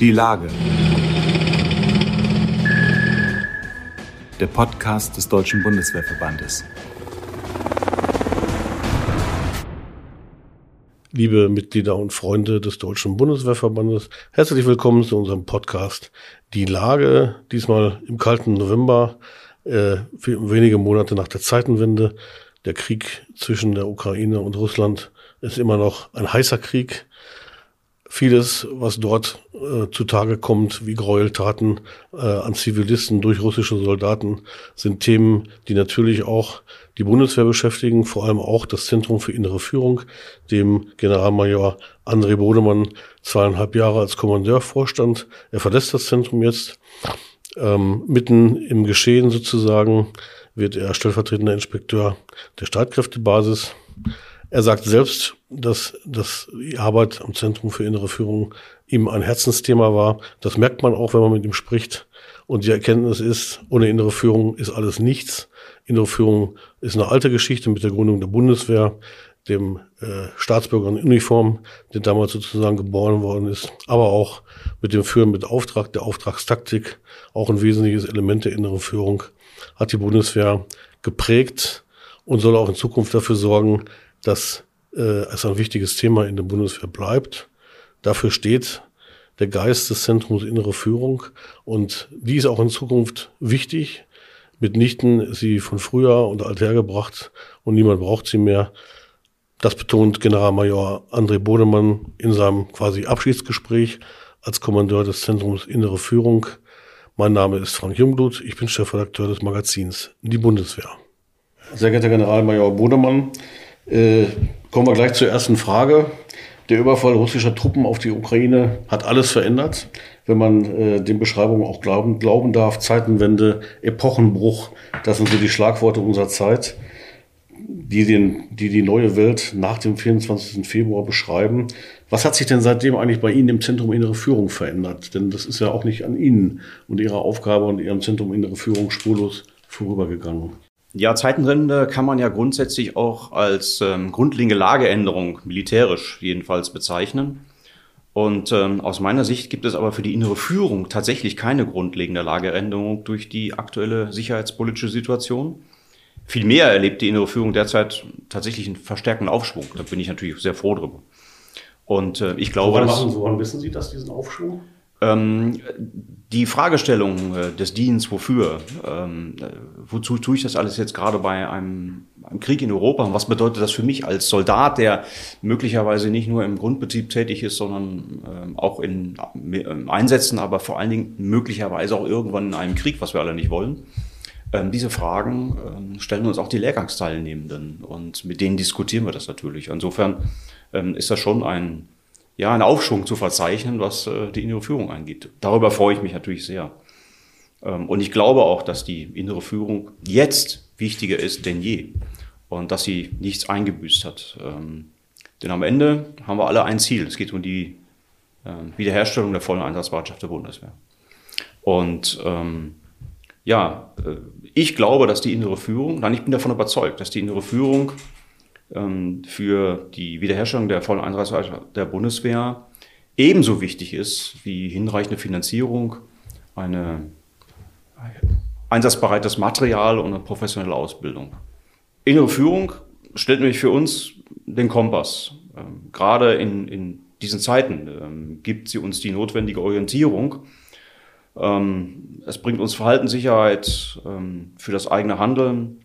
Die Lage. Der Podcast des Deutschen Bundeswehrverbandes. Liebe Mitglieder und Freunde des Deutschen Bundeswehrverbandes, herzlich willkommen zu unserem Podcast Die Lage, diesmal im kalten November, äh, wenige Monate nach der Zeitenwende. Der Krieg zwischen der Ukraine und Russland ist immer noch ein heißer Krieg. Vieles, was dort äh, zutage kommt, wie Gräueltaten äh, an Zivilisten durch russische Soldaten, sind Themen, die natürlich auch die Bundeswehr beschäftigen, vor allem auch das Zentrum für innere Führung, dem Generalmajor André Bodemann zweieinhalb Jahre als Kommandeur vorstand. Er verlässt das Zentrum jetzt. Ähm, mitten im Geschehen sozusagen wird er stellvertretender Inspekteur der Streitkräftebasis. Er sagt selbst, dass, dass die Arbeit am Zentrum für innere Führung ihm ein Herzensthema war. Das merkt man auch, wenn man mit ihm spricht. Und die Erkenntnis ist, ohne innere Führung ist alles nichts. Innere Führung ist eine alte Geschichte mit der Gründung der Bundeswehr, dem äh, Staatsbürger in Uniform, der damals sozusagen geboren worden ist, aber auch mit dem Führen mit Auftrag, der Auftragstaktik, auch ein wesentliches Element der inneren Führung, hat die Bundeswehr geprägt und soll auch in Zukunft dafür sorgen, dass äh, es ein wichtiges Thema in der Bundeswehr bleibt. Dafür steht der Geist des Zentrums Innere Führung und die ist auch in Zukunft wichtig. Mitnichten sie von früher und althergebracht und niemand braucht sie mehr. Das betont Generalmajor André Bodemann in seinem quasi Abschiedsgespräch als Kommandeur des Zentrums Innere Führung. Mein Name ist Frank Jungblut, ich bin Chefredakteur des Magazins Die Bundeswehr. Sehr geehrter Generalmajor Bodemann, äh, kommen wir gleich zur ersten Frage. Der Überfall russischer Truppen auf die Ukraine hat alles verändert, wenn man äh, den Beschreibungen auch glauben, glauben darf. Zeitenwende, Epochenbruch, das sind so die Schlagworte unserer Zeit, die, den, die die neue Welt nach dem 24. Februar beschreiben. Was hat sich denn seitdem eigentlich bei Ihnen im Zentrum Innere Führung verändert? Denn das ist ja auch nicht an Ihnen und Ihrer Aufgabe und Ihrem Zentrum Innere Führung spurlos vorübergegangen. Ja, Zeitenwende kann man ja grundsätzlich auch als ähm, grundlegende Lageänderung, militärisch jedenfalls, bezeichnen. Und ähm, aus meiner Sicht gibt es aber für die innere Führung tatsächlich keine grundlegende Lageänderung durch die aktuelle sicherheitspolitische Situation. Vielmehr erlebt die innere Führung derzeit tatsächlich einen verstärkten Aufschwung. Da bin ich natürlich sehr froh drüber. Und äh, ich glaube, woran, machen, woran wissen Sie das, diesen Aufschwung? Ähm, die Fragestellung äh, des Dienstes, wofür, ähm, äh, wozu tue ich das alles jetzt gerade bei einem, einem, Krieg in Europa? Und was bedeutet das für mich als Soldat, der möglicherweise nicht nur im Grundbetrieb tätig ist, sondern ähm, auch in äh, Einsätzen, aber vor allen Dingen möglicherweise auch irgendwann in einem Krieg, was wir alle nicht wollen? Ähm, diese Fragen ähm, stellen uns auch die Lehrgangsteilnehmenden und mit denen diskutieren wir das natürlich. Insofern ähm, ist das schon ein ja, einen Aufschwung zu verzeichnen, was äh, die innere Führung angeht. Darüber freue ich mich natürlich sehr. Ähm, und ich glaube auch, dass die innere Führung jetzt wichtiger ist denn je und dass sie nichts eingebüßt hat. Ähm, denn am Ende haben wir alle ein Ziel. Es geht um die äh, Wiederherstellung der vollen Einsatzbereitschaft der Bundeswehr. Und ähm, ja, äh, ich glaube, dass die innere Führung, nein, ich bin davon überzeugt, dass die innere Führung für die Wiederherstellung der vollen Einsatzbereitschaft der Bundeswehr ebenso wichtig ist wie hinreichende Finanzierung, eine einsatzbereites Material und eine professionelle Ausbildung. Innere Führung stellt nämlich für uns den Kompass. Ähm, gerade in, in diesen Zeiten ähm, gibt sie uns die notwendige Orientierung. es bringt uns Verhaltenssicherheit für das eigene Handeln,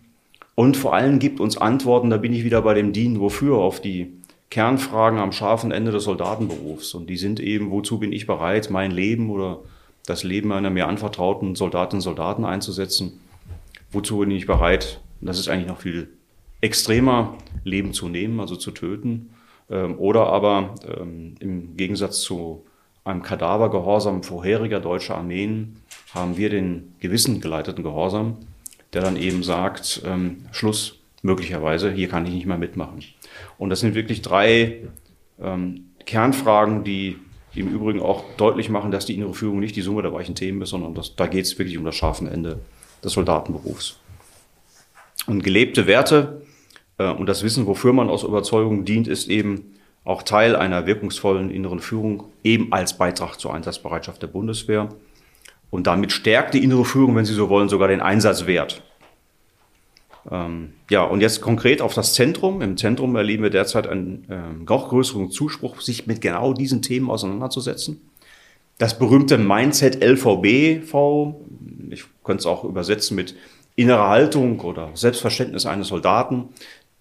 und vor allem gibt uns Antworten, da bin ich wieder bei dem Dienen wofür, auf die Kernfragen am scharfen Ende des Soldatenberufs. Und die sind eben, wozu bin ich bereit, mein Leben oder das Leben einer mir anvertrauten Soldatinnen und Soldaten einzusetzen? Wozu bin ich bereit, und das ist eigentlich noch viel extremer, Leben zu nehmen, also zu töten? Ähm, oder aber ähm, im Gegensatz zu einem Kadavergehorsam vorheriger deutscher Armeen haben wir den gewissengeleiteten Gehorsam, der dann eben sagt, ähm, Schluss, möglicherweise, hier kann ich nicht mehr mitmachen. Und das sind wirklich drei ähm, Kernfragen, die im Übrigen auch deutlich machen, dass die innere Führung nicht die Summe der weichen Themen ist, sondern das, da geht es wirklich um das scharfe Ende des Soldatenberufs. Und gelebte Werte äh, und das Wissen, wofür man aus Überzeugung dient, ist eben auch Teil einer wirkungsvollen inneren Führung, eben als Beitrag zur Einsatzbereitschaft der Bundeswehr. Und damit stärkt die innere Führung, wenn Sie so wollen, sogar den Einsatzwert. Ähm, ja, und jetzt konkret auf das Zentrum. Im Zentrum erleben wir derzeit einen äh, noch größeren Zuspruch, sich mit genau diesen Themen auseinanderzusetzen. Das berühmte Mindset LVB-V, ich könnte es auch übersetzen mit innere Haltung oder Selbstverständnis eines Soldaten.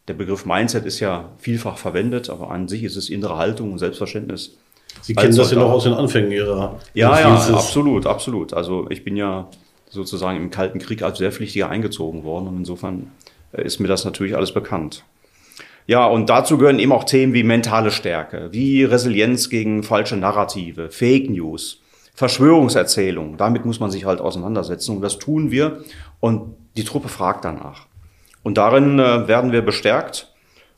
Der Begriff Mindset ist ja vielfach verwendet, aber an sich ist es innere Haltung und Selbstverständnis. Sie kennen das ja noch aus den Anfängen Ihrer. Ja, ja, absolut, absolut. Also ich bin ja sozusagen im Kalten Krieg als Wehrpflichtiger eingezogen worden und insofern äh, ist mir das natürlich alles bekannt. Ja, und dazu gehören eben auch Themen wie mentale Stärke, wie Resilienz gegen falsche Narrative, Fake News, Verschwörungserzählungen. Damit muss man sich halt auseinandersetzen und das tun wir und die Truppe fragt danach. Und darin äh, werden wir bestärkt.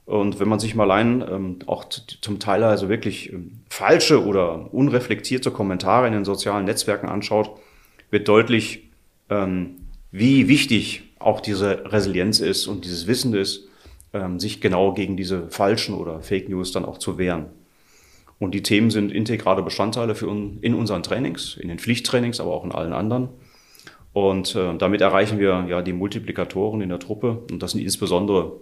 Und wenn man sich mal allein ähm, auch zum Teil also wirklich ähm, falsche oder unreflektierte Kommentare in den sozialen Netzwerken anschaut, wird deutlich, ähm, wie wichtig auch diese Resilienz ist und dieses Wissen ist, ähm, sich genau gegen diese falschen oder Fake News dann auch zu wehren. Und die Themen sind integrale Bestandteile für un in unseren Trainings, in den Pflichttrainings, aber auch in allen anderen. Und äh, damit erreichen wir ja die Multiplikatoren in der Truppe. Und das sind insbesondere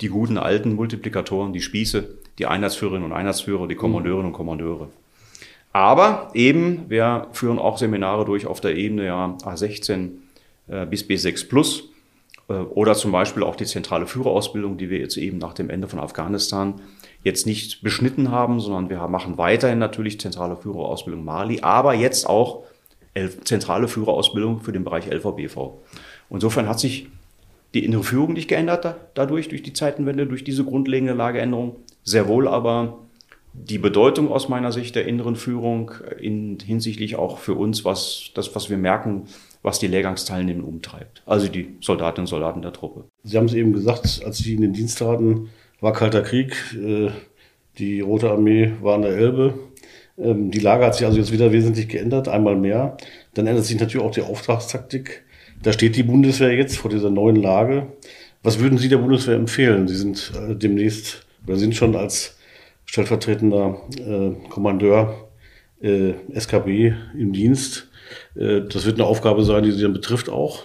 die guten alten Multiplikatoren, die Spieße, die Einheitsführerinnen und Einheitsführer, die Kommandeurinnen und Kommandeure. Aber eben, wir führen auch Seminare durch auf der Ebene ja, A16 äh, bis B6 Plus äh, oder zum Beispiel auch die zentrale Führerausbildung, die wir jetzt eben nach dem Ende von Afghanistan jetzt nicht beschnitten haben, sondern wir machen weiterhin natürlich zentrale Führerausbildung Mali, aber jetzt auch zentrale Führerausbildung für den Bereich LVBV. Insofern hat sich die innere Führung nicht geändert dadurch, durch die Zeitenwende, durch diese grundlegende Lageänderung. Sehr wohl aber die Bedeutung aus meiner Sicht der inneren Führung in, hinsichtlich auch für uns, was das, was wir merken, was die Lehrgangsteilnehmer umtreibt. Also die Soldatinnen und Soldaten der Truppe. Sie haben es eben gesagt, als Sie in den Dienst traten, war Kalter Krieg. Äh, die Rote Armee war an der Elbe. Ähm, die Lage hat sich also jetzt wieder wesentlich geändert, einmal mehr. Dann ändert sich natürlich auch die Auftragstaktik. Da steht die Bundeswehr jetzt vor dieser neuen Lage. Was würden Sie der Bundeswehr empfehlen? Sie sind äh, demnächst oder sind schon als stellvertretender äh, Kommandeur äh, SKB im Dienst. Äh, das wird eine Aufgabe sein, die Sie dann betrifft auch.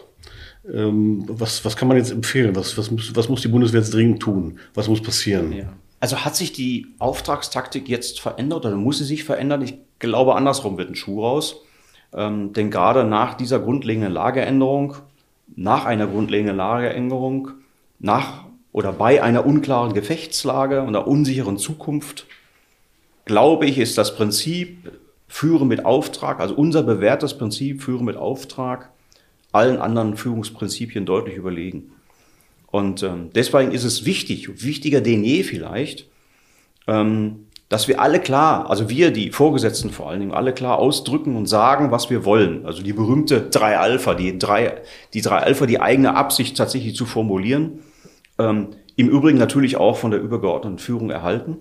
Ähm, was, was kann man jetzt empfehlen? Was, was, muss, was muss die Bundeswehr jetzt dringend tun? Was muss passieren? Ja. Also hat sich die Auftragstaktik jetzt verändert oder muss sie sich verändern? Ich glaube, andersrum wird ein Schuh raus. Ähm, denn gerade nach dieser grundlegenden Lageänderung, nach einer grundlegenden Lageänderung, nach oder bei einer unklaren Gefechtslage und einer unsicheren Zukunft, glaube ich, ist das Prinzip Führen mit Auftrag, also unser bewährtes Prinzip Führen mit Auftrag, allen anderen Führungsprinzipien deutlich überlegen. Und ähm, deswegen ist es wichtig, wichtiger denn je vielleicht, ähm, dass wir alle klar, also wir, die Vorgesetzten vor allen Dingen, alle klar ausdrücken und sagen, was wir wollen. Also die berühmte drei Alpha, die drei, die drei Alpha, die eigene Absicht tatsächlich zu formulieren. Ähm, Im Übrigen natürlich auch von der übergeordneten Führung erhalten,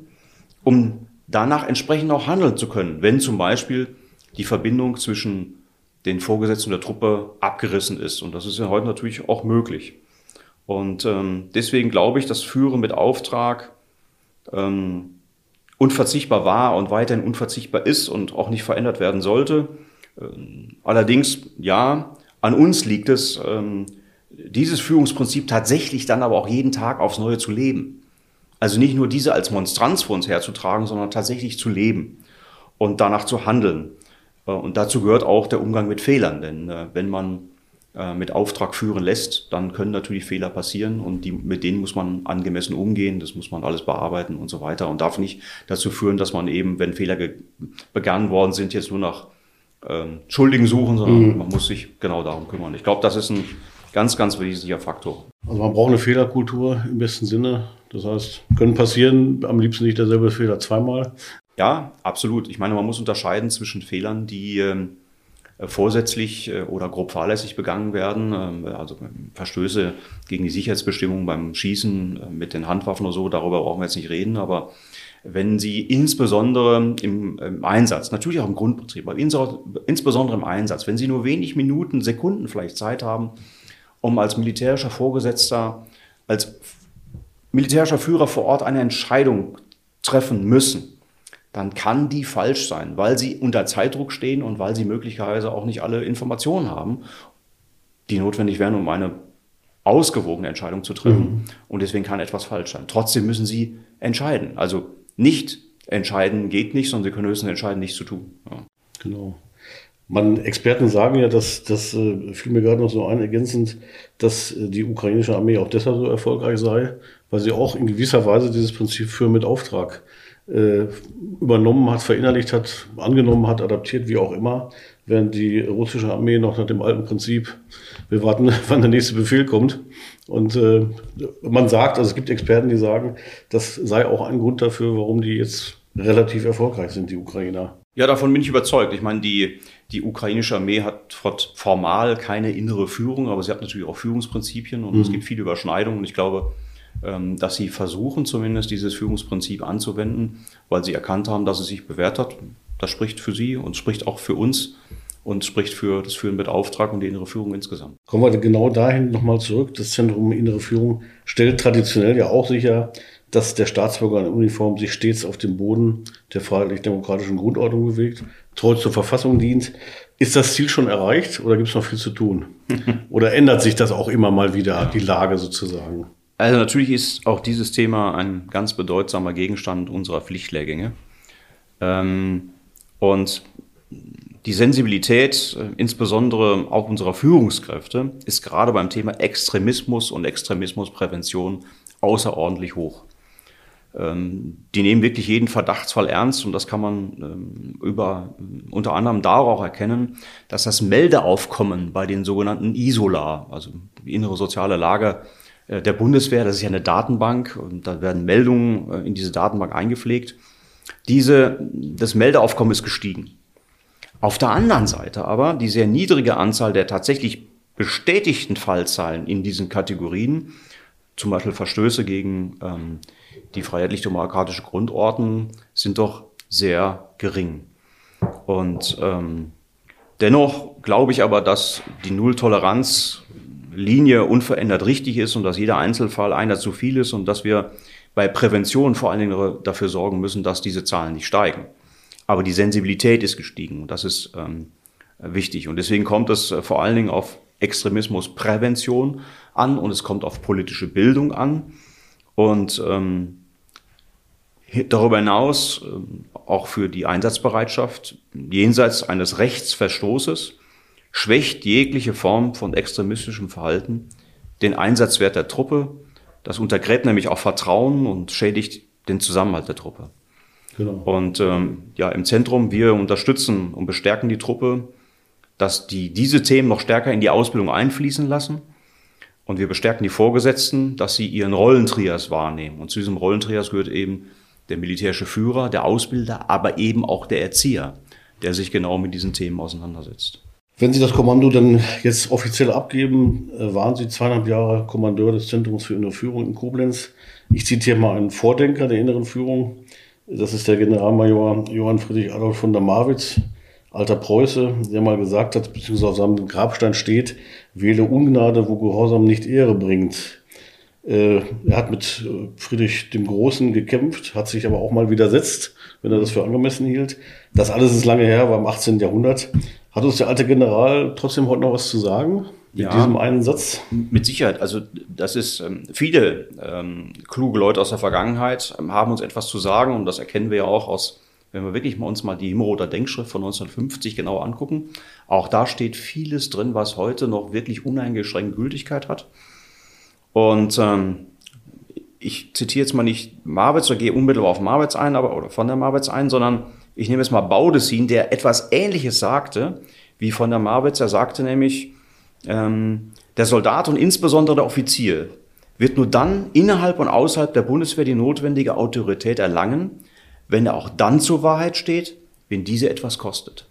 um danach entsprechend auch handeln zu können, wenn zum Beispiel die Verbindung zwischen den Vorgesetzten der Truppe abgerissen ist. Und das ist ja heute natürlich auch möglich. Und ähm, deswegen glaube ich, dass Führen mit Auftrag ähm, unverzichtbar war und weiterhin unverzichtbar ist und auch nicht verändert werden sollte. Ähm, allerdings, ja, an uns liegt es, ähm, dieses Führungsprinzip tatsächlich dann aber auch jeden Tag aufs Neue zu leben. Also nicht nur diese als Monstranz vor uns herzutragen, sondern tatsächlich zu leben und danach zu handeln. Äh, und dazu gehört auch der Umgang mit Fehlern, denn äh, wenn man mit Auftrag führen lässt, dann können natürlich Fehler passieren und die, mit denen muss man angemessen umgehen, das muss man alles bearbeiten und so weiter und darf nicht dazu führen, dass man eben, wenn Fehler begangen worden sind, jetzt nur nach ähm, Schuldigen suchen, sondern mhm. man muss sich genau darum kümmern. Ich glaube, das ist ein ganz, ganz wesentlicher Faktor. Also man braucht eine Fehlerkultur im besten Sinne. Das heißt, können passieren, am liebsten nicht derselbe Fehler zweimal. Ja, absolut. Ich meine, man muss unterscheiden zwischen Fehlern, die ähm, äh, vorsätzlich äh, oder grob fahrlässig begangen werden, ähm, also Verstöße gegen die Sicherheitsbestimmungen beim Schießen äh, mit den Handwaffen oder so, darüber brauchen wir jetzt nicht reden, aber wenn Sie insbesondere im, im Einsatz, natürlich auch im Grundbetrieb, aber insbesondere im Einsatz, wenn Sie nur wenig Minuten, Sekunden vielleicht Zeit haben, um als militärischer Vorgesetzter, als militärischer Führer vor Ort eine Entscheidung treffen müssen, dann kann die falsch sein, weil sie unter Zeitdruck stehen und weil sie möglicherweise auch nicht alle Informationen haben, die notwendig wären, um eine ausgewogene Entscheidung zu treffen. Mhm. Und deswegen kann etwas falsch sein. Trotzdem müssen sie entscheiden. Also nicht entscheiden geht nicht, sondern sie können höchstens entscheiden, nichts zu tun. Ja. Genau. Man, Experten sagen ja, dass das äh, fiel mir gerade noch so ein, ergänzend, dass äh, die ukrainische Armee auch deshalb so erfolgreich sei, weil sie auch in gewisser Weise dieses Prinzip für mit Auftrag äh, übernommen hat, verinnerlicht hat, angenommen hat, adaptiert, wie auch immer, während die russische Armee noch nach dem alten Prinzip, wir warten, wann der nächste Befehl kommt. Und äh, man sagt, also es gibt Experten, die sagen, das sei auch ein Grund dafür, warum die jetzt relativ erfolgreich sind, die Ukrainer. Ja, davon bin ich überzeugt. Ich meine, die, die ukrainische Armee hat formal keine innere Führung, aber sie hat natürlich auch Führungsprinzipien und mhm. es gibt viele Überschneidungen. Und ich glaube, dass sie versuchen zumindest dieses Führungsprinzip anzuwenden, weil sie erkannt haben, dass es sich bewährt hat. Das spricht für sie und spricht auch für uns und spricht für das Führen mit Auftrag und die innere Führung insgesamt. Kommen wir genau dahin nochmal zurück. Das Zentrum Innere Führung stellt traditionell ja auch sicher, dass der Staatsbürger in Uniform sich stets auf dem Boden der freiheitlich-demokratischen Grundordnung bewegt, treu zur Verfassung dient. Ist das Ziel schon erreicht oder gibt es noch viel zu tun? oder ändert sich das auch immer mal wieder, die Lage sozusagen? Also natürlich ist auch dieses Thema ein ganz bedeutsamer Gegenstand unserer Pflichtlehrgänge. Ähm, und die Sensibilität, äh, insbesondere auch unserer Führungskräfte, ist gerade beim Thema Extremismus und Extremismusprävention außerordentlich hoch. Ähm, die nehmen wirklich jeden Verdachtsfall ernst und das kann man ähm, über, unter anderem darauf erkennen, dass das Meldeaufkommen bei den sogenannten ISOLA, also innere soziale Lage äh, der Bundeswehr, das ist ja eine Datenbank und da werden Meldungen äh, in diese Datenbank eingepflegt. Diese, das Meldeaufkommen ist gestiegen. Auf der anderen Seite aber die sehr niedrige Anzahl der tatsächlich bestätigten Fallzahlen in diesen Kategorien, zum Beispiel Verstöße gegen ähm, die freiheitlich-demokratische Grundordnung, sind doch sehr gering. Und ähm, dennoch glaube ich aber, dass die Nulltoleranz-Linie unverändert richtig ist und dass jeder Einzelfall einer zu viel ist und dass wir bei Prävention vor allen Dingen dafür sorgen müssen, dass diese Zahlen nicht steigen. Aber die Sensibilität ist gestiegen und das ist ähm, wichtig. Und deswegen kommt es äh, vor allen Dingen auf Extremismusprävention an und es kommt auf politische Bildung an. Und ähm, darüber hinaus äh, auch für die Einsatzbereitschaft jenseits eines Rechtsverstoßes schwächt jegliche Form von extremistischem Verhalten den Einsatzwert der Truppe. Das untergräbt nämlich auch Vertrauen und schädigt den Zusammenhalt der Truppe. Genau. Und ähm, ja, im Zentrum, wir unterstützen und bestärken die Truppe, dass die diese Themen noch stärker in die Ausbildung einfließen lassen. Und wir bestärken die Vorgesetzten, dass sie ihren Rollentrias wahrnehmen. Und zu diesem Rollentrias gehört eben der militärische Führer, der Ausbilder, aber eben auch der Erzieher, der sich genau mit diesen Themen auseinandersetzt. Wenn Sie das Kommando dann jetzt offiziell abgeben, äh, waren Sie zweieinhalb Jahre Kommandeur des Zentrums für innere Führung in Koblenz. Ich zitiere mal einen Vordenker der inneren Führung. Das ist der Generalmajor Johann Friedrich Adolf von der Marwitz, alter Preuße, der mal gesagt hat, beziehungsweise auf seinem Grabstein steht, wähle Ungnade, wo Gehorsam nicht Ehre bringt. Äh, er hat mit äh, Friedrich dem Großen gekämpft, hat sich aber auch mal widersetzt, wenn er das für angemessen hielt. Das alles ist lange her, war im 18. Jahrhundert. Hat uns der alte General trotzdem heute noch was zu sagen? Mit ja, diesem einen Satz? Mit Sicherheit. Also das ist ähm, viele ähm, kluge Leute aus der Vergangenheit ähm, haben uns etwas zu sagen und das erkennen wir ja auch aus, wenn wir wirklich mal uns mal die Himmelroter Denkschrift von 1950 genau angucken. Auch da steht vieles drin, was heute noch wirklich uneingeschränkte Gültigkeit hat. Und ähm, ich zitiere jetzt mal nicht Marwitz oder gehe unmittelbar auf Marwitz ein, aber oder von der Marwitz ein, sondern ich nehme jetzt mal Baudessin, der etwas Ähnliches sagte wie von der Marwitz. Er sagte nämlich, ähm, der Soldat und insbesondere der Offizier wird nur dann innerhalb und außerhalb der Bundeswehr die notwendige Autorität erlangen, wenn er auch dann zur Wahrheit steht, wenn diese etwas kostet.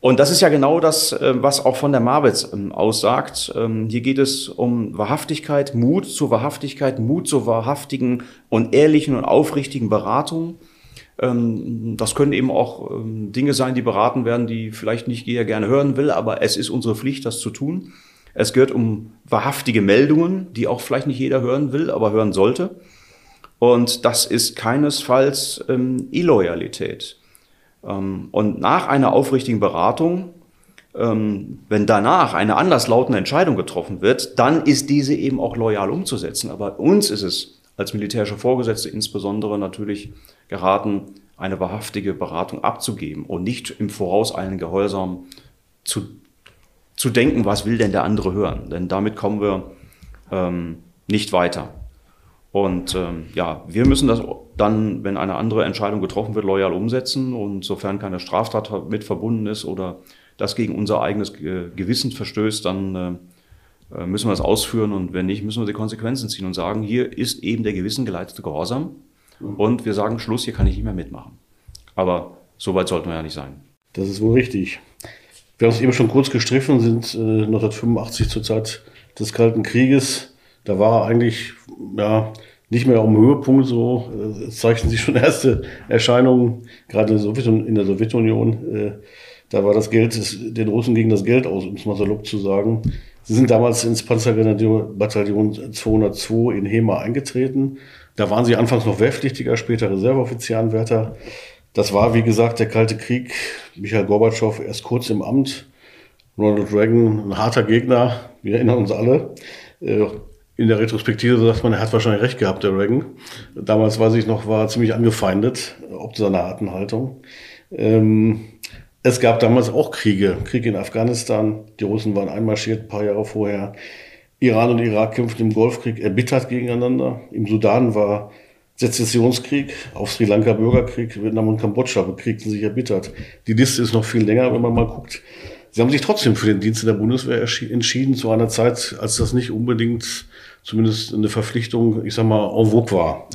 Und das ist ja genau das, äh, was auch von der Marwitz ähm, aussagt. Ähm, hier geht es um Wahrhaftigkeit, Mut zur Wahrhaftigkeit, Mut zur wahrhaftigen und ehrlichen und aufrichtigen Beratung. Ähm, das können eben auch ähm, Dinge sein, die beraten werden, die vielleicht nicht jeder gerne hören will, aber es ist unsere Pflicht, das zu tun. Es gehört um wahrhaftige Meldungen, die auch vielleicht nicht jeder hören will, aber hören sollte. Und das ist keinesfalls ähm, Illoyalität. Ähm, und nach einer aufrichtigen Beratung, ähm, wenn danach eine anderslautende Entscheidung getroffen wird, dann ist diese eben auch loyal umzusetzen. Aber uns ist es als militärische Vorgesetzte insbesondere natürlich geraten, eine wahrhaftige Beratung abzugeben und nicht im Voraus einen Gehorsam zu, zu denken, was will denn der andere hören. Denn damit kommen wir ähm, nicht weiter. Und ähm, ja, wir müssen das dann, wenn eine andere Entscheidung getroffen wird, loyal umsetzen. Und sofern keine Straftat mit verbunden ist oder das gegen unser eigenes Gewissen verstößt, dann äh, müssen wir das ausführen. Und wenn nicht, müssen wir die Konsequenzen ziehen und sagen, hier ist eben der gewissengeleitete Gehorsam. Mhm. Und wir sagen, Schluss, hier kann ich nicht mehr mitmachen. Aber so weit sollten wir ja nicht sein. Das ist wohl richtig. Wir haben es eben schon kurz gestriffen, sind äh, 1985 zur Zeit des Kalten Krieges. Da war er eigentlich ja, nicht mehr am Höhepunkt so. Es zeichnen sich schon erste Erscheinungen, gerade in der Sowjetunion. Äh, da war das Geld, den Russen ging das Geld aus, um es mal salopp zu sagen. Sie sind damals ins Panzergrenadierbataillon 202 in Hema eingetreten. Da waren sie anfangs noch Wehrpflichtiger, später Reserveoffizierenwärter. Das war, wie gesagt, der Kalte Krieg. Michael Gorbatschow erst kurz im Amt. Ronald Reagan, ein harter Gegner. Wir erinnern uns alle. Äh, in der Retrospektive sagt man, er hat wahrscheinlich recht gehabt, der Reagan. Damals, weiß ich noch, war er ziemlich angefeindet, ob seiner harten Haltung. Ähm, es gab damals auch Kriege. Krieg in Afghanistan. Die Russen waren einmarschiert, ein paar Jahre vorher. Iran und Irak kämpften im Golfkrieg erbittert gegeneinander. Im Sudan war Sezessionskrieg, auf Sri Lanka Bürgerkrieg, Vietnam und Kambodscha bekriegten sich erbittert. Die Liste ist noch viel länger, wenn man mal guckt. Sie haben sich trotzdem für den Dienst in der Bundeswehr entschieden, zu einer Zeit, als das nicht unbedingt zumindest eine Verpflichtung, ich sag mal, en vogue war.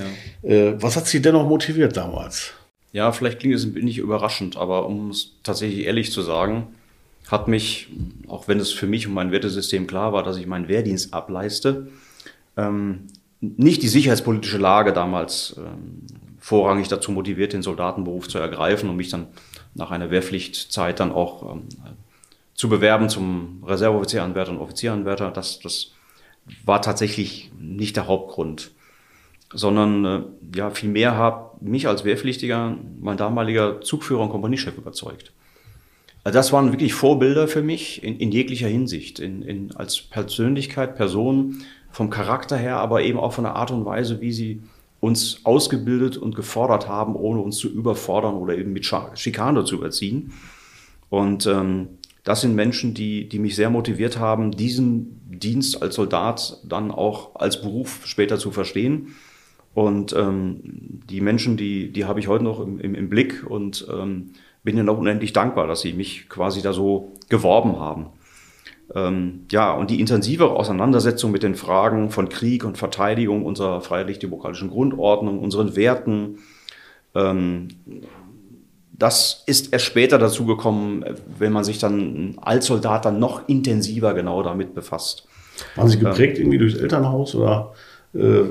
Ja. Äh, was hat Sie dennoch motiviert damals? Ja, vielleicht klingt es bisschen überraschend, aber um es tatsächlich ehrlich zu sagen, hat mich, auch wenn es für mich und mein Wertesystem klar war, dass ich meinen Wehrdienst ableiste, ähm, nicht die sicherheitspolitische Lage damals ähm, vorrangig dazu motiviert, den Soldatenberuf zu ergreifen und mich dann nach einer Wehrpflichtzeit dann auch ähm, zu bewerben zum Reserveoffizieranwärter und Offizieranwärter. Das, das war tatsächlich nicht der Hauptgrund, sondern äh, ja, vielmehr hat mich als Wehrpflichtiger mein damaliger Zugführer und Kompaniechef überzeugt. Also das waren wirklich Vorbilder für mich in, in jeglicher Hinsicht, in, in, als Persönlichkeit, Person, vom Charakter her, aber eben auch von der Art und Weise, wie sie uns ausgebildet und gefordert haben, ohne uns zu überfordern oder eben mit Schikane zu überziehen. Und ähm, das sind Menschen, die, die mich sehr motiviert haben, diesen Dienst als Soldat dann auch als Beruf später zu verstehen. Und ähm, die Menschen, die, die habe ich heute noch im, im, im Blick und ähm, bin ihnen auch unendlich dankbar, dass sie mich quasi da so geworben haben. Ähm, ja, und die intensivere Auseinandersetzung mit den Fragen von Krieg und Verteidigung unserer freiheitlich-demokratischen Grundordnung, unseren Werten, ähm, das ist erst später dazu gekommen, wenn man sich dann als Soldat dann noch intensiver genau damit befasst. Waren Sie geprägt irgendwie durchs Elternhaus oder? Äh,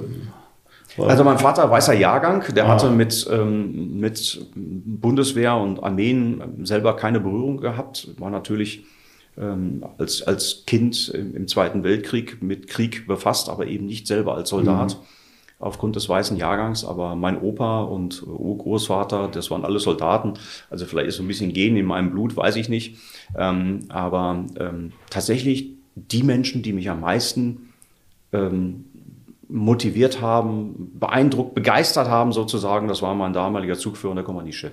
also mein Vater weißer Jahrgang, der ah. hatte mit, ähm, mit Bundeswehr und Armeen selber keine Berührung gehabt, war natürlich ähm, als, als Kind im, im, Zweiten Weltkrieg mit Krieg befasst, aber eben nicht selber als Soldat. Mhm aufgrund des weißen Jahrgangs, aber mein Opa und Urgroßvater, das waren alle Soldaten. Also vielleicht ist so ein bisschen Gen in meinem Blut, weiß ich nicht. Ähm, aber ähm, tatsächlich die Menschen, die mich am meisten ähm, motiviert haben, beeindruckt, begeistert haben sozusagen, das war mein damaliger Zugführer und der Kompaniechef.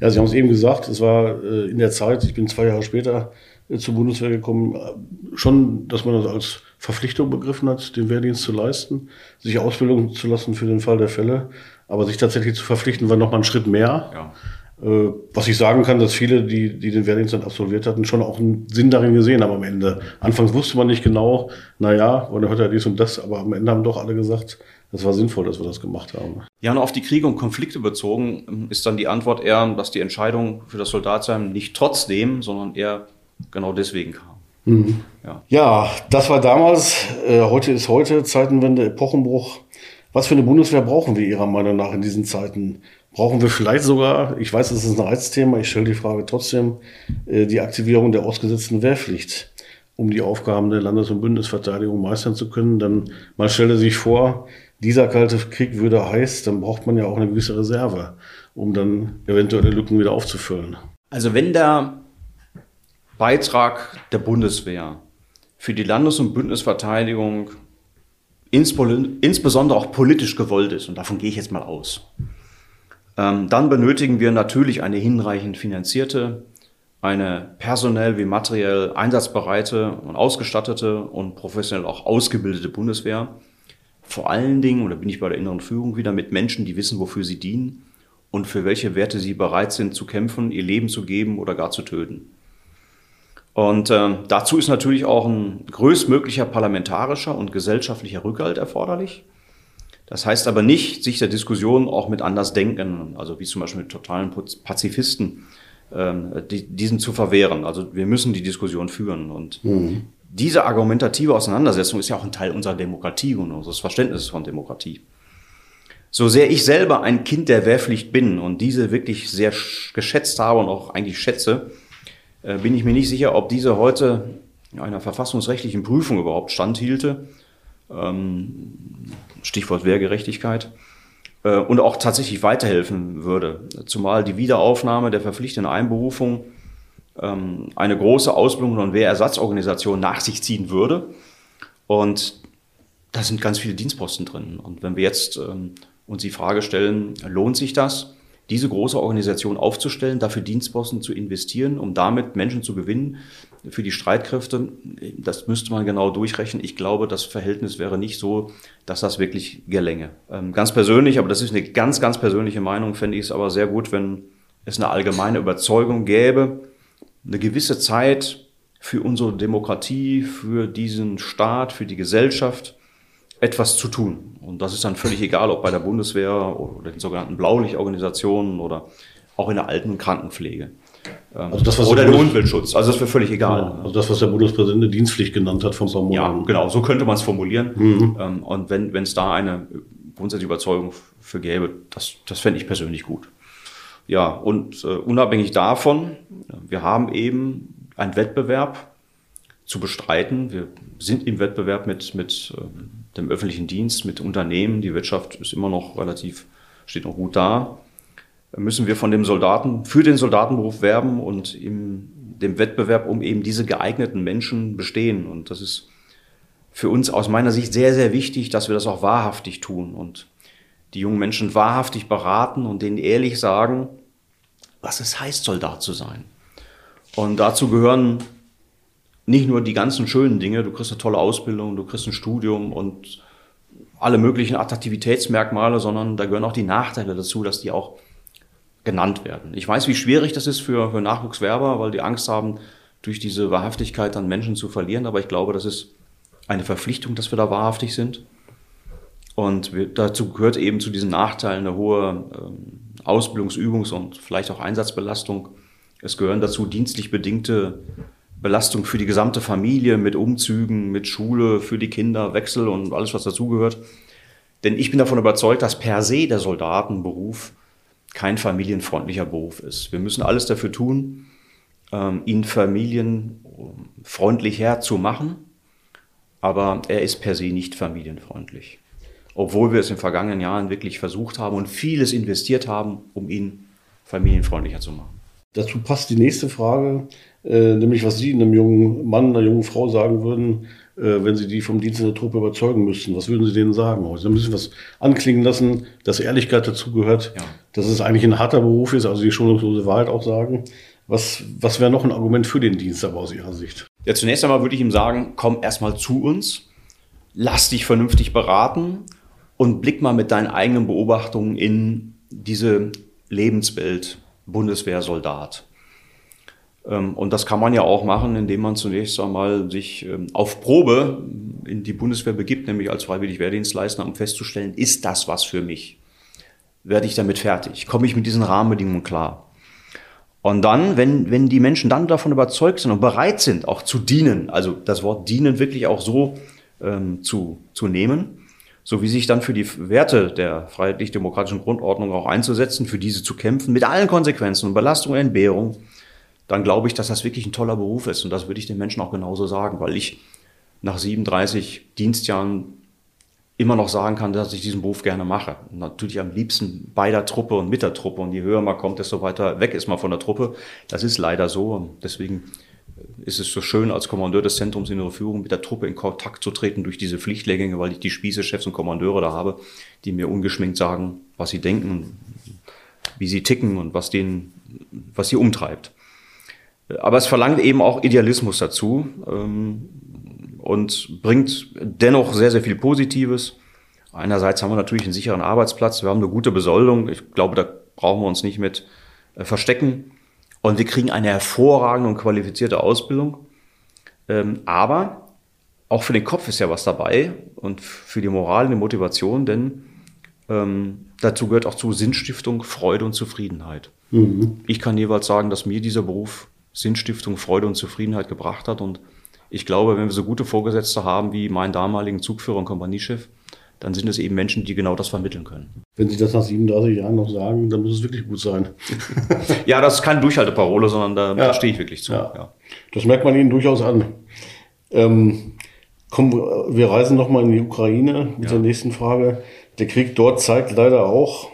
Ja, Sie haben es eben gesagt, es war äh, in der Zeit, ich bin zwei Jahre später äh, zur Bundeswehr gekommen, äh, schon, dass man das als Verpflichtung begriffen hat, den Wehrdienst zu leisten, sich Ausbildung zu lassen für den Fall der Fälle, aber sich tatsächlich zu verpflichten, war nochmal ein Schritt mehr. Ja. Äh, was ich sagen kann, dass viele, die, die den Wehrdienst dann absolviert hatten, schon auch einen Sinn darin gesehen haben am Ende. Anfangs wusste man nicht genau, naja, man hört ja dies und das, aber am Ende haben doch alle gesagt, das war sinnvoll, dass wir das gemacht haben. Ja, und auf die Kriege und Konflikte bezogen ist dann die Antwort eher, dass die Entscheidung für das Soldatsein nicht trotzdem, sondern eher genau deswegen kam. Mhm. Ja. ja, das war damals, äh, heute ist heute, Zeitenwende, Epochenbruch. Was für eine Bundeswehr brauchen wir Ihrer Meinung nach in diesen Zeiten? Brauchen wir vielleicht sogar, ich weiß, es ist ein Reizthema, ich stelle die Frage trotzdem, äh, die Aktivierung der ausgesetzten Wehrpflicht, um die Aufgaben der Landes- und Bündnisverteidigung meistern zu können? Dann man stelle sich vor, dieser kalte Krieg würde heiß, dann braucht man ja auch eine gewisse Reserve, um dann eventuelle Lücken wieder aufzufüllen. Also wenn der Beitrag der Bundeswehr für die Landes- und Bündnisverteidigung insbesondere auch politisch gewollt ist, und davon gehe ich jetzt mal aus, dann benötigen wir natürlich eine hinreichend finanzierte, eine personell wie materiell einsatzbereite und ausgestattete und professionell auch ausgebildete Bundeswehr. Vor allen Dingen, und da bin ich bei der inneren Führung wieder, mit Menschen, die wissen, wofür sie dienen und für welche Werte sie bereit sind zu kämpfen, ihr Leben zu geben oder gar zu töten. Und äh, dazu ist natürlich auch ein größtmöglicher parlamentarischer und gesellschaftlicher Rückhalt erforderlich. Das heißt aber nicht, sich der Diskussion auch mit Andersdenken, also wie zum Beispiel mit totalen Pazifisten, ähm, die, diesen zu verwehren. Also wir müssen die Diskussion führen. Und mhm. diese argumentative Auseinandersetzung ist ja auch ein Teil unserer Demokratie und unseres Verständnisses von Demokratie. So sehr ich selber ein Kind der Wehrpflicht bin und diese wirklich sehr geschätzt habe und auch eigentlich schätze, äh, bin ich mir nicht sicher, ob diese heute einer verfassungsrechtlichen Prüfung überhaupt standhielte. Ähm, Stichwort Wehrgerechtigkeit. Äh, und auch tatsächlich weiterhelfen würde. Zumal die Wiederaufnahme der verpflichtenden Einberufung ähm, eine große Ausbildung und Wehrersatzorganisation nach sich ziehen würde. Und da sind ganz viele Dienstposten drin. Und wenn wir jetzt ähm, uns die Frage stellen, lohnt sich das? Diese große Organisation aufzustellen, dafür Dienstposten zu investieren, um damit Menschen zu gewinnen für die Streitkräfte. Das müsste man genau durchrechnen. Ich glaube, das Verhältnis wäre nicht so, dass das wirklich gelänge. Ähm, ganz persönlich, aber das ist eine ganz, ganz persönliche Meinung, fände ich es aber sehr gut, wenn es eine allgemeine Überzeugung gäbe, eine gewisse Zeit für unsere Demokratie, für diesen Staat, für die Gesellschaft, etwas zu tun. Und das ist dann völlig egal, ob bei der Bundeswehr oder den sogenannten Blaulichtorganisationen oder auch in der Alten- Krankenpflege. Ähm, also das, oder der Umweltschutz. Also das wäre völlig egal. Ja, also das, was der Bundespräsident eine Dienstpflicht genannt hat von ein paar Monaten. Ja, genau, so könnte man es formulieren. Mhm. Ähm, und wenn es da eine grundsätzliche Überzeugung für gäbe, das, das fände ich persönlich gut. Ja, und äh, unabhängig davon, wir haben eben einen Wettbewerb zu bestreiten. Wir sind im Wettbewerb mit, mit ähm, dem öffentlichen Dienst, mit Unternehmen. Die Wirtschaft ist immer noch relativ, steht noch gut da. Müssen wir von dem Soldaten, für den Soldatenberuf werben und im dem Wettbewerb um eben diese geeigneten Menschen bestehen. Und das ist für uns aus meiner Sicht sehr, sehr wichtig, dass wir das auch wahrhaftig tun und die jungen Menschen wahrhaftig beraten und denen ehrlich sagen, was es heißt, Soldat zu sein. Und dazu gehören nicht nur die ganzen schönen Dinge, du kriegst eine tolle Ausbildung, du kriegst ein Studium und alle möglichen Attraktivitätsmerkmale, sondern da gehören auch die Nachteile dazu, dass die auch genannt werden. Ich weiß, wie schwierig das ist für, für Nachwuchswerber, weil die Angst haben, durch diese Wahrhaftigkeit dann Menschen zu verlieren. Aber ich glaube, das ist eine Verpflichtung, dass wir da wahrhaftig sind. Und wir, dazu gehört eben zu diesen Nachteilen eine hohe ähm, Ausbildungs-, und vielleicht auch Einsatzbelastung. Es gehören dazu dienstlich bedingte Belastung für die gesamte Familie mit Umzügen, mit Schule, für die Kinder, Wechsel und alles, was dazugehört. Denn ich bin davon überzeugt, dass per se der Soldatenberuf kein familienfreundlicher Beruf ist. Wir müssen alles dafür tun, ähm, ihn familienfreundlich herzumachen, aber er ist per se nicht familienfreundlich. Obwohl wir es in den vergangenen Jahren wirklich versucht haben und vieles investiert haben, um ihn familienfreundlicher zu machen. Dazu passt die nächste Frage, äh, nämlich was Sie einem jungen Mann, einer jungen Frau sagen würden, äh, wenn Sie die vom Dienst in der Truppe überzeugen müssten. Was würden Sie denen sagen? Sie müssen was anklingen lassen, dass Ehrlichkeit dazugehört, ja. dass es eigentlich ein harter Beruf ist, also die schonungslose Wahrheit auch sagen. Was, was wäre noch ein Argument für den Dienst aber aus Ihrer Sicht? Ja, zunächst einmal würde ich ihm sagen, komm erstmal zu uns, lass dich vernünftig beraten und blick mal mit deinen eigenen Beobachtungen in diese Lebenswelt Bundeswehrsoldat. Ähm, und das kann man ja auch machen, indem man zunächst einmal sich ähm, auf Probe in die Bundeswehr begibt, nämlich als freiwillig Wehrdienstleister, um festzustellen, ist das was für mich? Werde ich damit fertig? Komme ich mit diesen Rahmenbedingungen klar? Und dann, wenn, wenn die Menschen dann davon überzeugt sind und bereit sind, auch zu dienen, also das Wort dienen wirklich auch so ähm, zu, zu nehmen, so wie sich dann für die Werte der freiheitlich-demokratischen Grundordnung auch einzusetzen, für diese zu kämpfen, mit allen Konsequenzen und Belastung und Entbehrung, dann glaube ich, dass das wirklich ein toller Beruf ist. Und das würde ich den Menschen auch genauso sagen, weil ich nach 37 Dienstjahren immer noch sagen kann, dass ich diesen Beruf gerne mache. Und natürlich am liebsten bei der Truppe und mit der Truppe. Und je höher man kommt, desto weiter weg ist man von der Truppe. Das ist leider so. Und deswegen ist es so schön, als Kommandeur des Zentrums Innere Führung mit der Truppe in Kontakt zu treten durch diese Pflichtlehrgänge, weil ich die Spießechefs und Kommandeure da habe, die mir ungeschminkt sagen, was sie denken, wie sie ticken und was denen, was sie umtreibt. Aber es verlangt eben auch Idealismus dazu ähm, und bringt dennoch sehr, sehr viel Positives. Einerseits haben wir natürlich einen sicheren Arbeitsplatz, wir haben eine gute Besoldung. Ich glaube, da brauchen wir uns nicht mit äh, verstecken. Und wir kriegen eine hervorragende und qualifizierte Ausbildung. Ähm, aber auch für den Kopf ist ja was dabei und für die Moral und die Motivation, denn ähm, dazu gehört auch zu Sinnstiftung, Freude und Zufriedenheit. Mhm. Ich kann jeweils sagen, dass mir dieser Beruf Sinnstiftung, Freude und Zufriedenheit gebracht hat. Und ich glaube, wenn wir so gute Vorgesetzte haben wie meinen damaligen Zugführer und Kompaniechef, dann sind es eben Menschen, die genau das vermitteln können. Wenn Sie das nach 37 Jahren noch sagen, dann muss es wirklich gut sein. ja, das ist keine Durchhalteparole, sondern da, ja. da stehe ich wirklich zu. Ja. Ja. Das merkt man Ihnen durchaus an. Ähm, kommen, wir reisen nochmal in die Ukraine mit der nächsten Frage. Der Krieg dort zeigt leider auch,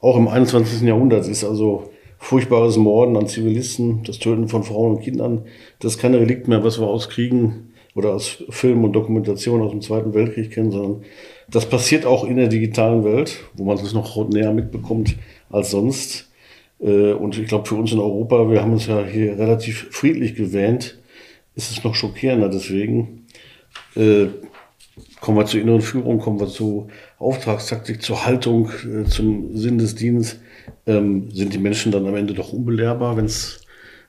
auch im 21. Jahrhundert ist also furchtbares Morden an Zivilisten, das Töten von Frauen und Kindern, das ist kein Relikt mehr, was wir aus Kriegen oder aus Film und Dokumentation aus dem Zweiten Weltkrieg kennen, sondern das passiert auch in der digitalen Welt, wo man es noch näher mitbekommt als sonst. Äh, und ich glaube, für uns in Europa, wir haben uns ja hier relativ friedlich gewähnt, ist es noch schockierender. Deswegen äh, kommen wir zur inneren Führung, kommen wir zu Auftragstaktik, zur Haltung, äh, zum Sinn des Dienstes. Ähm, sind die Menschen dann am Ende doch unbelehrbar, wenn's,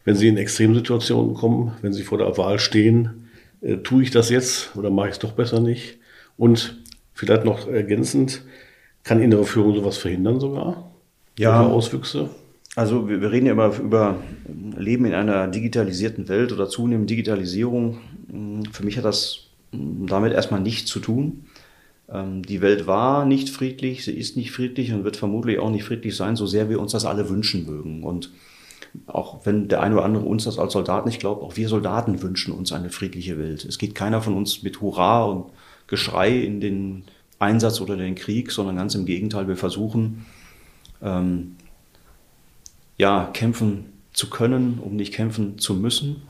wenn sie in Extremsituationen kommen, wenn sie vor der Wahl stehen, äh, tue ich das jetzt oder mache ich es doch besser nicht? Und Vielleicht noch ergänzend, kann innere Führung sowas verhindern sogar? Ja. Auswüchse? Also wir, wir reden ja immer über Leben in einer digitalisierten Welt oder zunehmende Digitalisierung. Für mich hat das damit erstmal nichts zu tun. Ähm, die Welt war nicht friedlich, sie ist nicht friedlich und wird vermutlich auch nicht friedlich sein, so sehr wir uns das alle wünschen mögen. Und auch wenn der eine oder andere uns das als Soldat nicht glaubt, auch wir Soldaten wünschen uns eine friedliche Welt. Es geht keiner von uns mit Hurra und Geschrei in den Einsatz oder den Krieg, sondern ganz im Gegenteil, wir versuchen, ähm, ja, kämpfen zu können, um nicht kämpfen zu müssen,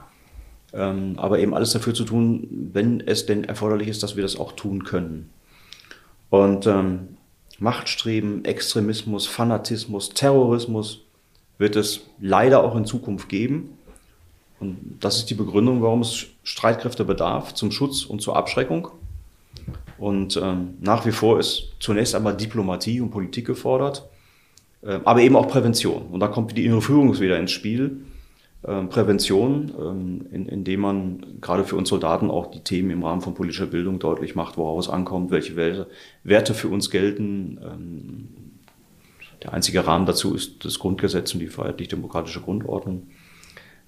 aber eben alles dafür zu tun, wenn es denn erforderlich ist, dass wir das auch tun können. Und ähm, Machtstreben, Extremismus, Fanatismus, Terrorismus wird es leider auch in Zukunft geben. Und das ist die Begründung, warum es Streitkräfte bedarf zum Schutz und zur Abschreckung. Und ähm, nach wie vor ist zunächst einmal Diplomatie und Politik gefordert, äh, aber eben auch Prävention. Und da kommt die innere Führung wieder ins Spiel. Ähm, Prävention, ähm, in, indem man gerade für uns Soldaten auch die Themen im Rahmen von politischer Bildung deutlich macht, woraus es ankommt, welche Werte, für uns gelten. Ähm, der einzige Rahmen dazu ist das Grundgesetz und die freiheitlich-demokratische Grundordnung.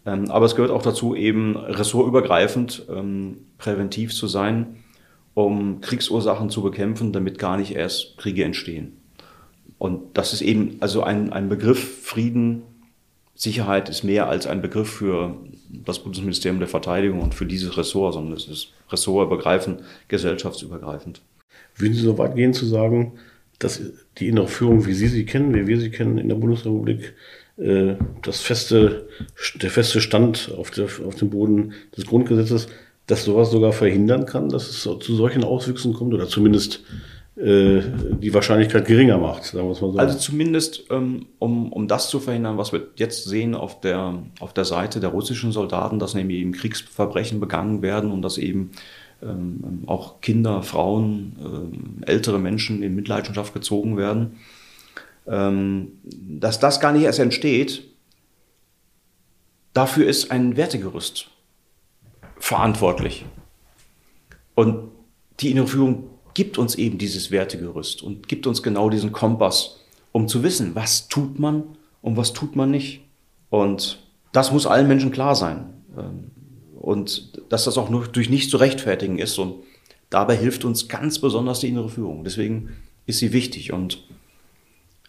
Aber es gehört auch dazu, eben ressortübergreifend präventiv zu sein um Kriegsursachen zu bekämpfen, damit gar nicht erst Kriege entstehen. Und das ist eben also ein, ein Begriff Frieden, Sicherheit ist mehr als ein Begriff für das Bundesministerium der Verteidigung und für dieses Ressort, sondern es ist ressortübergreifend, gesellschaftsübergreifend. Würden Sie so weit gehen zu sagen, dass die innere Führung, wie Sie sie kennen, wie wir sie kennen in der Bundesrepublik, äh, das feste, der feste Stand auf, der, auf dem Boden des Grundgesetzes dass sowas sogar verhindern kann, dass es zu solchen Auswüchsen kommt oder zumindest äh, die Wahrscheinlichkeit geringer macht, sagen wir mal so. Also zumindest, ähm, um, um das zu verhindern, was wir jetzt sehen auf der, auf der Seite der russischen Soldaten, dass nämlich eben Kriegsverbrechen begangen werden und dass eben ähm, auch Kinder, Frauen, äh, ältere Menschen in Mitleidenschaft gezogen werden. Ähm, dass das gar nicht erst entsteht, dafür ist ein Wertegerüst verantwortlich. Und die innere Führung gibt uns eben dieses Wertegerüst und gibt uns genau diesen Kompass, um zu wissen, was tut man und was tut man nicht. Und das muss allen Menschen klar sein. Ähm, und dass das auch nur durch nichts zu rechtfertigen ist. Und dabei hilft uns ganz besonders die innere Führung. Deswegen ist sie wichtig. Und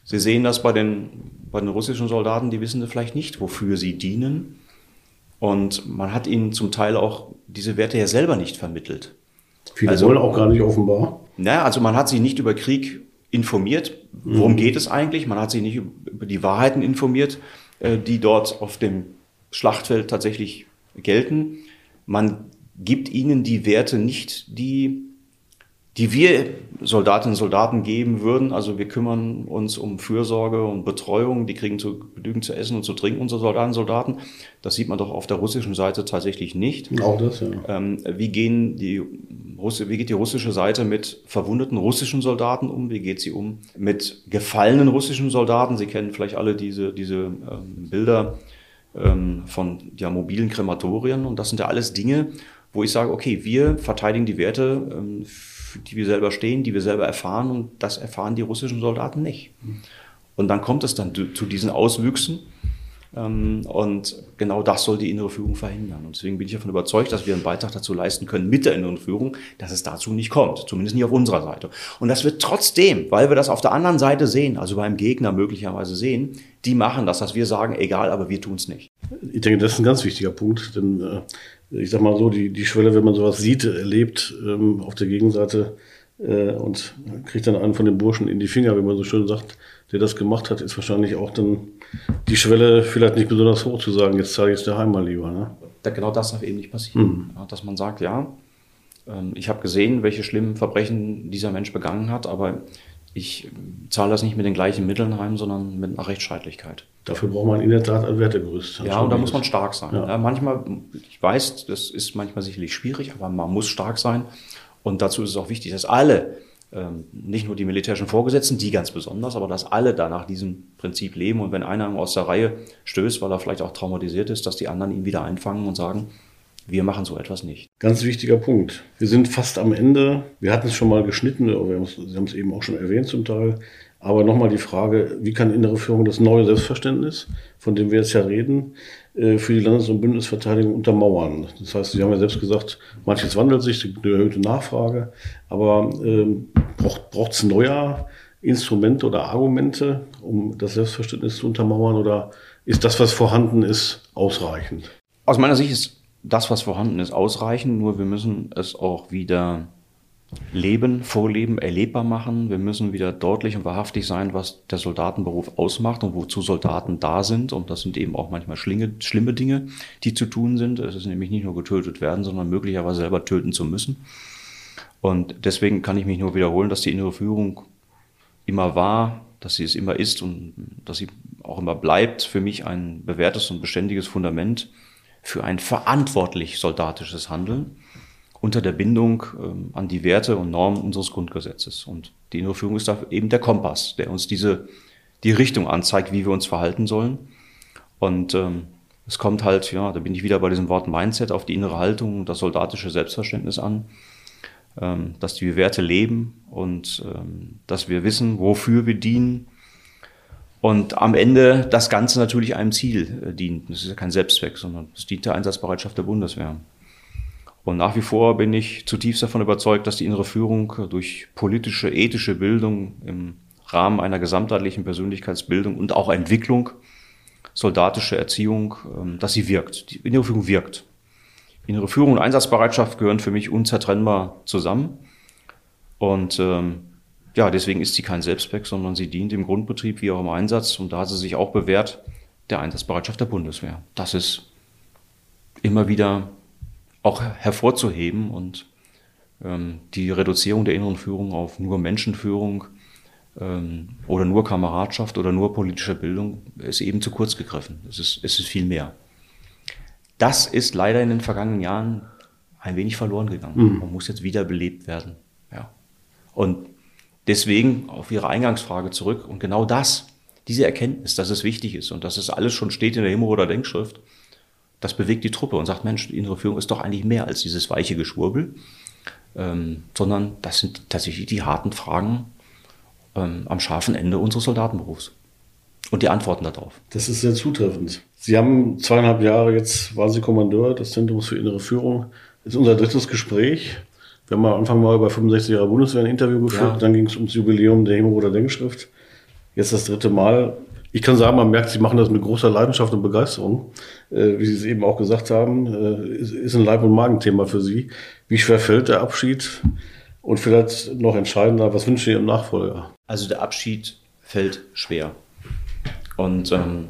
Sie sehen das bei den, bei den russischen Soldaten, die wissen vielleicht nicht, wofür sie dienen. Und man hat ihnen zum Teil auch diese Werte ja selber nicht vermittelt. Viele also, wollen auch gar nicht offenbar. Naja, also man hat sich nicht über Krieg informiert. Worum mhm. geht es eigentlich? Man hat sich nicht über die Wahrheiten informiert, äh, die dort auf dem Schlachtfeld tatsächlich gelten. Man gibt ihnen die Werte nicht, die die wir Soldatinnen und Soldaten geben würden. Also wir kümmern uns um Fürsorge und Betreuung. Die kriegen zu, genügend zu essen und zu trinken, unsere Soldaten und Soldaten. Das sieht man doch auf der russischen Seite tatsächlich nicht. Auch das, ja. Ähm, wie, gehen die, wie geht die russische Seite mit verwundeten russischen Soldaten um? Wie geht sie um mit gefallenen russischen Soldaten? Sie kennen vielleicht alle diese, diese ähm, Bilder ähm, von ja, mobilen Krematorien. Und das sind ja alles Dinge, wo ich sage, okay, wir verteidigen die Werte ähm, für die wir selber stehen, die wir selber erfahren und das erfahren die russischen Soldaten nicht. Und dann kommt es dann zu diesen Auswüchsen ähm, und genau das soll die innere Führung verhindern. Und deswegen bin ich davon überzeugt, dass wir einen Beitrag dazu leisten können mit der inneren Führung, dass es dazu nicht kommt. Zumindest nicht auf unserer Seite. Und das wird trotzdem, weil wir das auf der anderen Seite sehen, also beim Gegner möglicherweise sehen, die machen das, dass wir sagen, egal, aber wir tun es nicht. Ich denke, das ist ein ganz wichtiger Punkt, denn äh, ich sag mal so, die, die Schwelle, wenn man sowas sieht, erlebt ähm, auf der Gegenseite äh, und kriegt dann einen von den Burschen in die Finger, wie man so schön sagt, der das gemacht hat, ist wahrscheinlich auch dann die Schwelle vielleicht nicht besonders hoch zu sagen, jetzt zahle ich es daheim mal lieber. Ne? Da, genau das darf eben nicht passieren. Mhm. Dass man sagt, ja, ähm, ich habe gesehen, welche schlimmen Verbrechen dieser Mensch begangen hat, aber ich zahle das nicht mit den gleichen Mitteln heim, sondern mit einer Rechtsscheidlichkeit. Dafür braucht man in der Tat ein Wertegerüst. Ja, und da muss man stark sein. Ja. Ja, manchmal, ich weiß, das ist manchmal sicherlich schwierig, aber man muss stark sein. Und dazu ist es auch wichtig, dass alle, ähm, nicht nur die militärischen Vorgesetzten, die ganz besonders, aber dass alle da nach diesem Prinzip leben. Und wenn einer aus der Reihe stößt, weil er vielleicht auch traumatisiert ist, dass die anderen ihn wieder einfangen und sagen, wir machen so etwas nicht. Ganz wichtiger Punkt. Wir sind fast am Ende. Wir hatten es schon mal geschnitten, Sie haben es eben auch schon erwähnt zum Teil. Aber nochmal die Frage, wie kann innere Führung das neue Selbstverständnis, von dem wir jetzt ja reden, äh, für die Landes- und Bündnisverteidigung untermauern? Das heißt, Sie haben ja selbst gesagt, manches wandelt sich, eine erhöhte Nachfrage, aber ähm, braucht es neuer Instrumente oder Argumente, um das Selbstverständnis zu untermauern oder ist das, was vorhanden ist, ausreichend? Aus meiner Sicht ist das, was vorhanden ist, ausreichen, nur wir müssen es auch wieder leben, vorleben, erlebbar machen. Wir müssen wieder deutlich und wahrhaftig sein, was der Soldatenberuf ausmacht und wozu Soldaten da sind. Und das sind eben auch manchmal schlinge, schlimme Dinge, die zu tun sind. Es ist nämlich nicht nur getötet werden, sondern möglicherweise selber töten zu müssen. Und deswegen kann ich mich nur wiederholen, dass die innere Führung immer war, dass sie es immer ist und dass sie auch immer bleibt für mich ein bewährtes und beständiges Fundament für ein verantwortlich soldatisches Handeln unter der Bindung ähm, an die Werte und Normen unseres Grundgesetzes. Und die innere Führung ist da eben der Kompass, der uns diese, die Richtung anzeigt, wie wir uns verhalten sollen. Und ähm, es kommt halt, ja, da bin ich wieder bei diesem Wort Mindset auf die innere Haltung und das soldatische Selbstverständnis an, ähm, dass wir Werte leben und ähm, dass wir wissen, wofür wir dienen und am Ende das Ganze natürlich einem Ziel äh, dient. Das ist ja kein Selbstzweck, sondern es dient der Einsatzbereitschaft der Bundeswehr. Und nach wie vor bin ich zutiefst davon überzeugt, dass die innere Führung durch politische, ethische Bildung im Rahmen einer gesamtheitlichen Persönlichkeitsbildung und auch Entwicklung, soldatische Erziehung, ähm, dass sie wirkt. Die innere Führung wirkt. Innere Führung und Einsatzbereitschaft gehören für mich unzertrennbar zusammen. Und ähm, ja, deswegen ist sie kein Selbstzweck, sondern sie dient im Grundbetrieb wie auch im Einsatz. Und da hat sie sich auch bewährt, der Einsatzbereitschaft der Bundeswehr. Das ist immer wieder auch hervorzuheben und ähm, die Reduzierung der inneren Führung auf nur Menschenführung ähm, oder nur Kameradschaft oder nur politische Bildung ist eben zu kurz gegriffen. Es ist, es ist viel mehr. Das ist leider in den vergangenen Jahren ein wenig verloren gegangen. Mhm. Man muss jetzt wieder belebt werden. Ja. Und Deswegen auf Ihre Eingangsfrage zurück und genau das, diese Erkenntnis, dass es wichtig ist und dass es alles schon steht in der Himmel- oder Denkschrift, das bewegt die Truppe und sagt, Mensch, die innere Führung ist doch eigentlich mehr als dieses weiche Geschwurbel, ähm, sondern das sind tatsächlich die harten Fragen ähm, am scharfen Ende unseres Soldatenberufs. Und die Antworten darauf. Das ist sehr zutreffend. Sie haben zweieinhalb Jahre jetzt, waren Sie Kommandeur des Zentrums für innere Führung. Das ist unser drittes Gespräch. Wir haben am Anfang mal über 65 Jahre Bundeswehr ein Interview geführt, ja. dann ging es ums Jubiläum der Hemo- oder Denkschrift. Jetzt das dritte Mal. Ich kann sagen, man merkt, Sie machen das mit großer Leidenschaft und Begeisterung. Äh, wie Sie es eben auch gesagt haben, äh, ist, ist ein Leib- und Magenthema für Sie. Wie schwer fällt der Abschied? Und vielleicht noch entscheidender, was wünschen Sie Ihrem Nachfolger? Also der Abschied fällt schwer. Und ähm,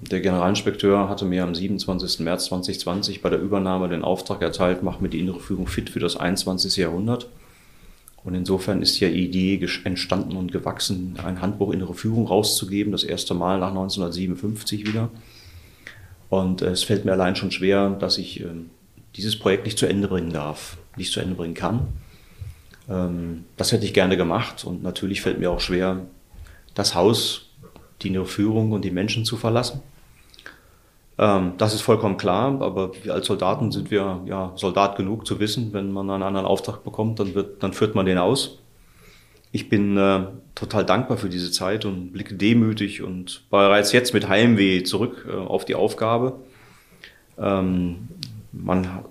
der Generalinspekteur hatte mir am 27. März 2020 bei der Übernahme den Auftrag erteilt, mach mir die innere Führung fit für das 21. Jahrhundert. Und insofern ist ja die Idee entstanden und gewachsen, ein Handbuch innere Führung rauszugeben, das erste Mal nach 1957 wieder. Und äh, es fällt mir allein schon schwer, dass ich äh, dieses Projekt nicht zu Ende bringen darf, nicht zu Ende bringen kann. Ähm, das hätte ich gerne gemacht und natürlich fällt mir auch schwer, das Haus, die Führung und die Menschen zu verlassen. Ähm, das ist vollkommen klar, aber als Soldaten sind wir ja Soldat genug zu wissen, wenn man einen anderen Auftrag bekommt, dann, wird, dann führt man den aus. Ich bin äh, total dankbar für diese Zeit und blicke demütig und bereits jetzt mit Heimweh zurück äh, auf die Aufgabe. Ähm, man,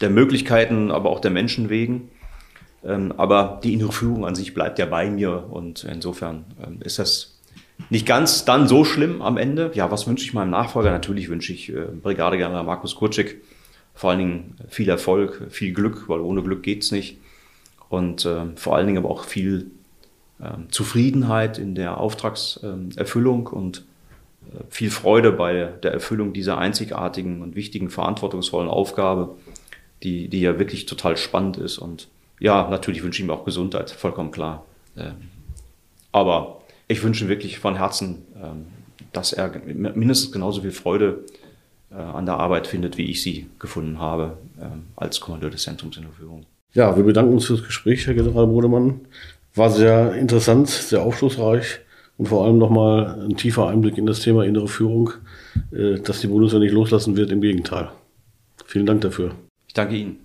der Möglichkeiten, aber auch der Menschen wegen. Ähm, aber die innere Führung an sich bleibt ja bei mir und insofern ähm, ist das nicht ganz dann so schlimm am Ende. Ja, was wünsche ich meinem Nachfolger? Natürlich wünsche ich äh, Brigadegeneral Markus Kurczyk vor allen Dingen viel Erfolg, viel Glück, weil ohne Glück geht's nicht. Und äh, vor allen Dingen aber auch viel äh, Zufriedenheit in der Auftragserfüllung und äh, viel Freude bei der Erfüllung dieser einzigartigen und wichtigen, verantwortungsvollen Aufgabe, die, die ja wirklich total spannend ist. Und ja, natürlich wünsche ich ihm auch Gesundheit, vollkommen klar. Ähm, aber ich wünsche wirklich von Herzen, ähm, dass er mindestens genauso viel Freude äh, an der Arbeit findet, wie ich sie gefunden habe ähm, als Kommandeur des Zentrums in der Führung. Ja, wir bedanken uns fürs Gespräch, Herr General Bodemann. War sehr interessant, sehr aufschlussreich und vor allem nochmal ein tiefer Einblick in das Thema innere Führung, äh, dass die Bundeswehr nicht loslassen wird, im Gegenteil. Vielen Dank dafür. Ich danke Ihnen.